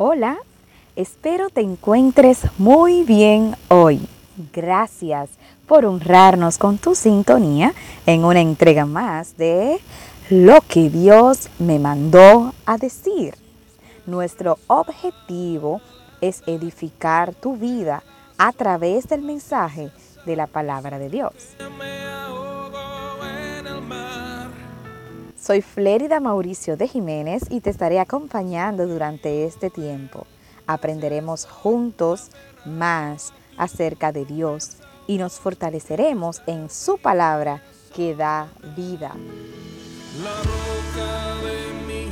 Hola, espero te encuentres muy bien hoy. Gracias por honrarnos con tu sintonía en una entrega más de Lo que Dios me mandó a decir. Nuestro objetivo es edificar tu vida a través del mensaje de la palabra de Dios. Soy Flérida Mauricio de Jiménez y te estaré acompañando durante este tiempo. Aprenderemos juntos más acerca de Dios y nos fortaleceremos en su palabra que da vida. La de mi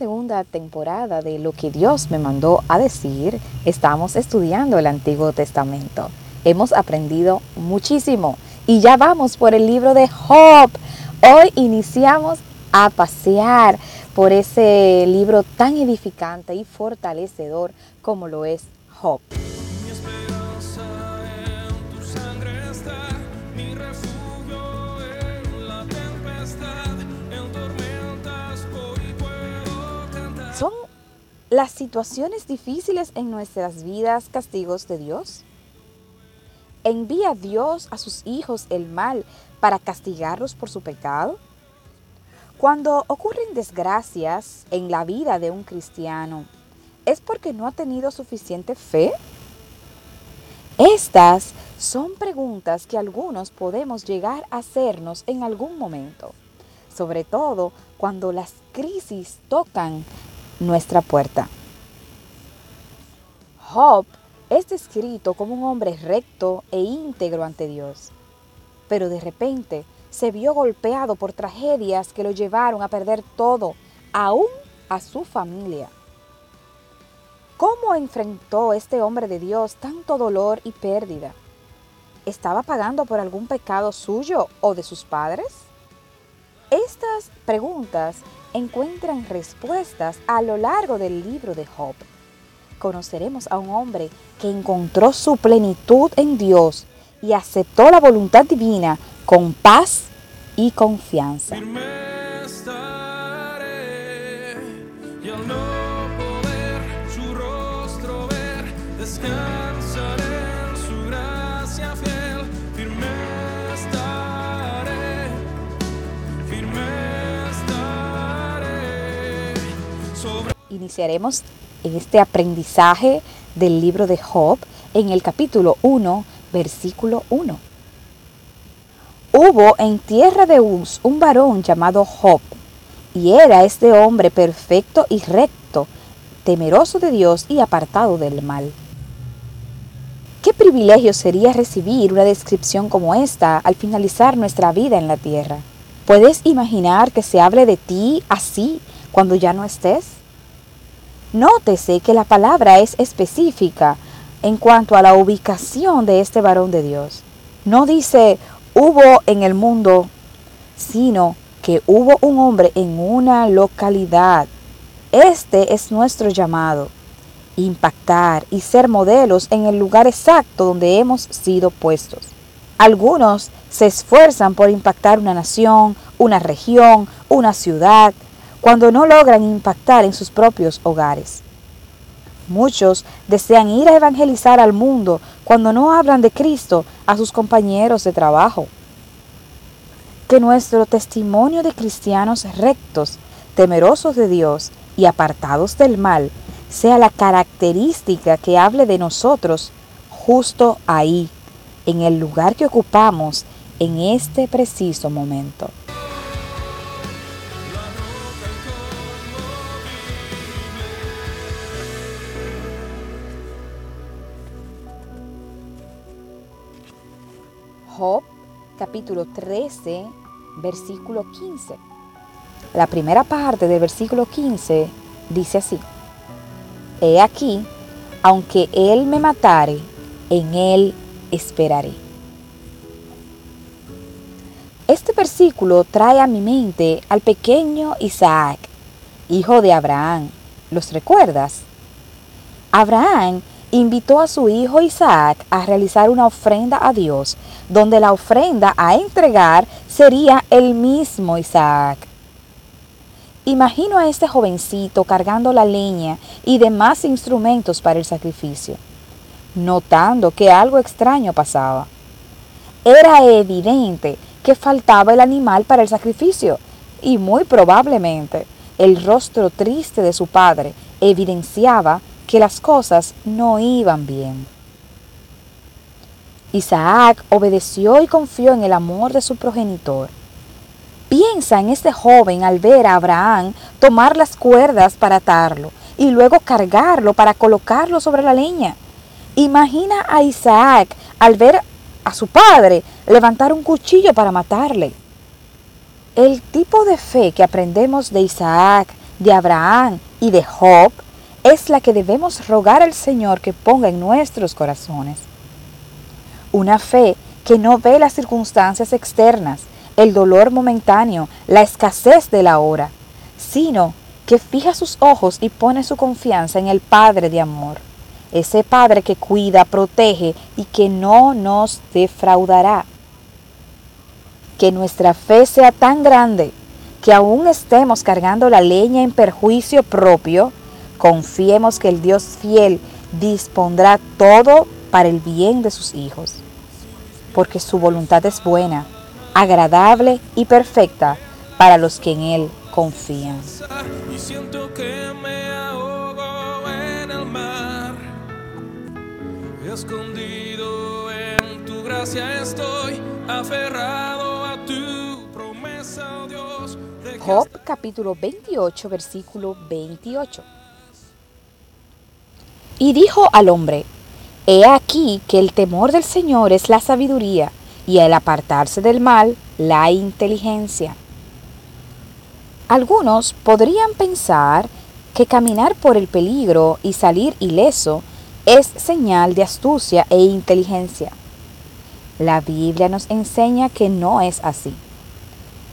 segunda temporada de Lo que Dios me mandó a decir, estamos estudiando el Antiguo Testamento. Hemos aprendido muchísimo y ya vamos por el libro de Job. Hoy iniciamos a pasear por ese libro tan edificante y fortalecedor como lo es Job. Las situaciones difíciles en nuestras vidas castigos de Dios? ¿Envía Dios a sus hijos el mal para castigarlos por su pecado? Cuando ocurren desgracias en la vida de un cristiano, ¿es porque no ha tenido suficiente fe? Estas son preguntas que algunos podemos llegar a hacernos en algún momento, sobre todo cuando las crisis tocan nuestra puerta. Job es descrito como un hombre recto e íntegro ante Dios, pero de repente se vio golpeado por tragedias que lo llevaron a perder todo, aún a su familia. ¿Cómo enfrentó este hombre de Dios tanto dolor y pérdida? ¿Estaba pagando por algún pecado suyo o de sus padres? Estas preguntas encuentran respuestas a lo largo del libro de Job. Conoceremos a un hombre que encontró su plenitud en Dios y aceptó la voluntad divina con paz y confianza. Iniciaremos en este aprendizaje del libro de Job en el capítulo 1, versículo 1. Hubo en tierra de Uz un varón llamado Job, y era este hombre perfecto y recto, temeroso de Dios y apartado del mal. ¿Qué privilegio sería recibir una descripción como esta al finalizar nuestra vida en la tierra? ¿Puedes imaginar que se hable de ti así cuando ya no estés? Nótese que la palabra es específica en cuanto a la ubicación de este varón de Dios. No dice hubo en el mundo, sino que hubo un hombre en una localidad. Este es nuestro llamado, impactar y ser modelos en el lugar exacto donde hemos sido puestos. Algunos se esfuerzan por impactar una nación, una región, una ciudad, cuando no logran impactar en sus propios hogares. Muchos desean ir a evangelizar al mundo cuando no hablan de Cristo a sus compañeros de trabajo. Que nuestro testimonio de cristianos rectos, temerosos de Dios y apartados del mal sea la característica que hable de nosotros justo ahí, en el lugar que ocupamos en este preciso momento. Job capítulo 13, versículo 15. La primera parte del versículo 15 dice así, He aquí, aunque él me matare, en él esperaré. Este versículo trae a mi mente al pequeño Isaac, hijo de Abraham. ¿Los recuerdas? Abraham invitó a su hijo Isaac a realizar una ofrenda a Dios donde la ofrenda a entregar sería el mismo Isaac. Imagino a este jovencito cargando la leña y demás instrumentos para el sacrificio, notando que algo extraño pasaba. Era evidente que faltaba el animal para el sacrificio y muy probablemente el rostro triste de su padre evidenciaba que las cosas no iban bien. Isaac obedeció y confió en el amor de su progenitor. Piensa en este joven al ver a Abraham tomar las cuerdas para atarlo y luego cargarlo para colocarlo sobre la leña. Imagina a Isaac al ver a su padre levantar un cuchillo para matarle. El tipo de fe que aprendemos de Isaac, de Abraham y de Job es la que debemos rogar al Señor que ponga en nuestros corazones. Una fe que no ve las circunstancias externas, el dolor momentáneo, la escasez de la hora, sino que fija sus ojos y pone su confianza en el Padre de amor, ese Padre que cuida, protege y que no nos defraudará. Que nuestra fe sea tan grande que aún estemos cargando la leña en perjuicio propio, confiemos que el Dios fiel dispondrá todo para el bien de sus hijos, porque su voluntad es buena, agradable y perfecta para los que en Él confían. Y siento que me ahogo en el mar, escondido en tu gracia estoy, aferrado a tu promesa, Dios. Job capítulo 28, versículo 28. Y dijo al hombre, He aquí que el temor del Señor es la sabiduría, y el apartarse del mal, la inteligencia. Algunos podrían pensar que caminar por el peligro y salir ileso es señal de astucia e inteligencia. La Biblia nos enseña que no es así.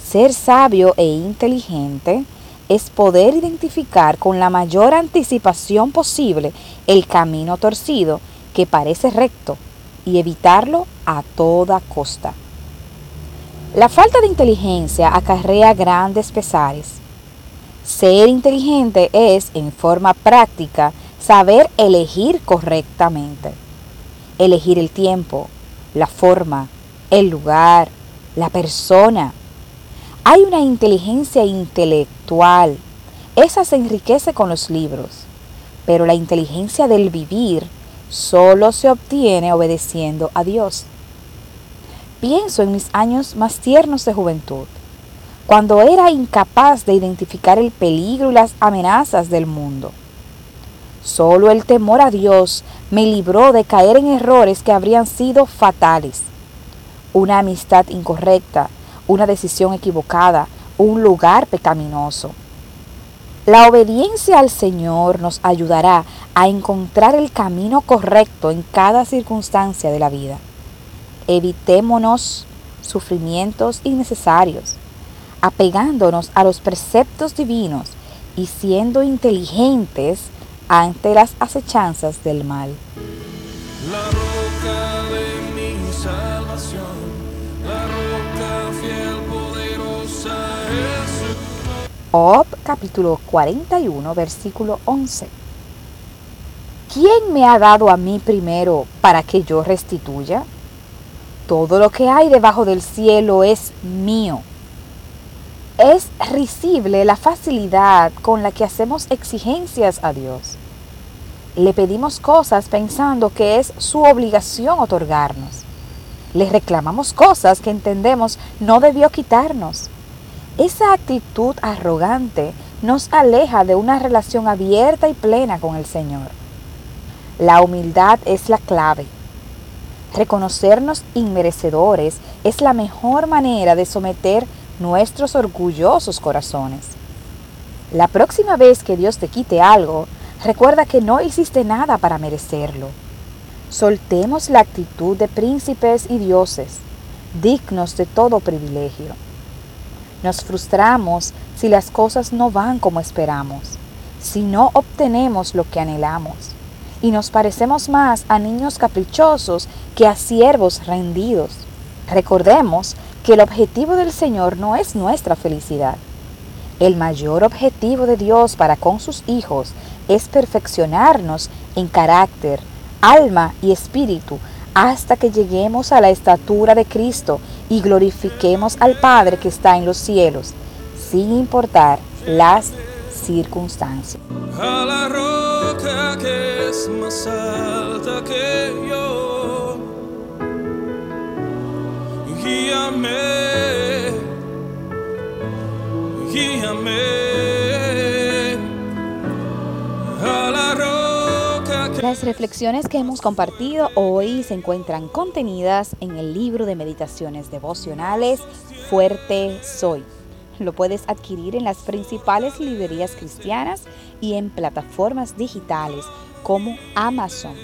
Ser sabio e inteligente es poder identificar con la mayor anticipación posible el camino torcido que parece recto y evitarlo a toda costa. La falta de inteligencia acarrea grandes pesares. Ser inteligente es, en forma práctica, saber elegir correctamente. Elegir el tiempo, la forma, el lugar, la persona. Hay una inteligencia intelectual. Esa se enriquece con los libros. Pero la inteligencia del vivir solo se obtiene obedeciendo a Dios. Pienso en mis años más tiernos de juventud, cuando era incapaz de identificar el peligro y las amenazas del mundo. Solo el temor a Dios me libró de caer en errores que habrían sido fatales. Una amistad incorrecta, una decisión equivocada, un lugar pecaminoso. La obediencia al Señor nos ayudará a encontrar el camino correcto en cada circunstancia de la vida. Evitémonos sufrimientos innecesarios, apegándonos a los preceptos divinos y siendo inteligentes ante las acechanzas del mal. La roca de mi salvación, la roca fiel, poderosa Job capítulo 41 versículo 11. ¿Quién me ha dado a mí primero para que yo restituya? Todo lo que hay debajo del cielo es mío. Es risible la facilidad con la que hacemos exigencias a Dios. Le pedimos cosas pensando que es su obligación otorgarnos. Le reclamamos cosas que entendemos no debió quitarnos. Esa actitud arrogante nos aleja de una relación abierta y plena con el Señor. La humildad es la clave. Reconocernos inmerecedores es la mejor manera de someter nuestros orgullosos corazones. La próxima vez que Dios te quite algo, recuerda que no hiciste nada para merecerlo. Soltemos la actitud de príncipes y dioses, dignos de todo privilegio. Nos frustramos si las cosas no van como esperamos, si no obtenemos lo que anhelamos, y nos parecemos más a niños caprichosos que a siervos rendidos. Recordemos que el objetivo del Señor no es nuestra felicidad. El mayor objetivo de Dios para con sus hijos es perfeccionarnos en carácter, alma y espíritu hasta que lleguemos a la estatura de Cristo y glorifiquemos al Padre que está en los cielos, sin importar las circunstancias. A la roca que es más alta que yo, guíame, guíame. Las reflexiones que hemos compartido hoy se encuentran contenidas en el libro de meditaciones devocionales Fuerte Soy. Lo puedes adquirir en las principales librerías cristianas y en plataformas digitales como Amazon.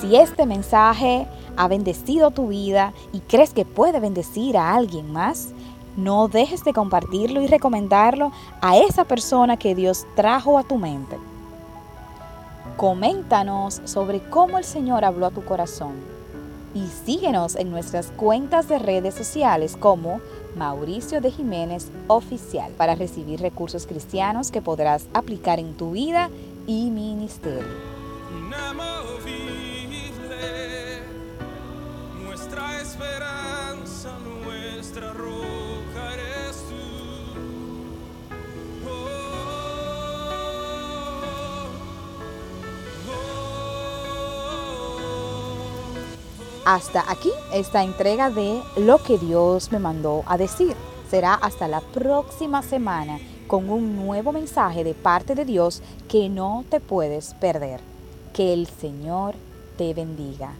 Si este mensaje ha bendecido tu vida y crees que puede bendecir a alguien más, no dejes de compartirlo y recomendarlo a esa persona que Dios trajo a tu mente. Coméntanos sobre cómo el Señor habló a tu corazón y síguenos en nuestras cuentas de redes sociales como Mauricio de Jiménez Oficial para recibir recursos cristianos que podrás aplicar en tu vida y ministerio. nuestra Hasta aquí esta entrega de lo que Dios me mandó a decir. Será hasta la próxima semana con un nuevo mensaje de parte de Dios que no te puedes perder. Que el Señor te bendiga.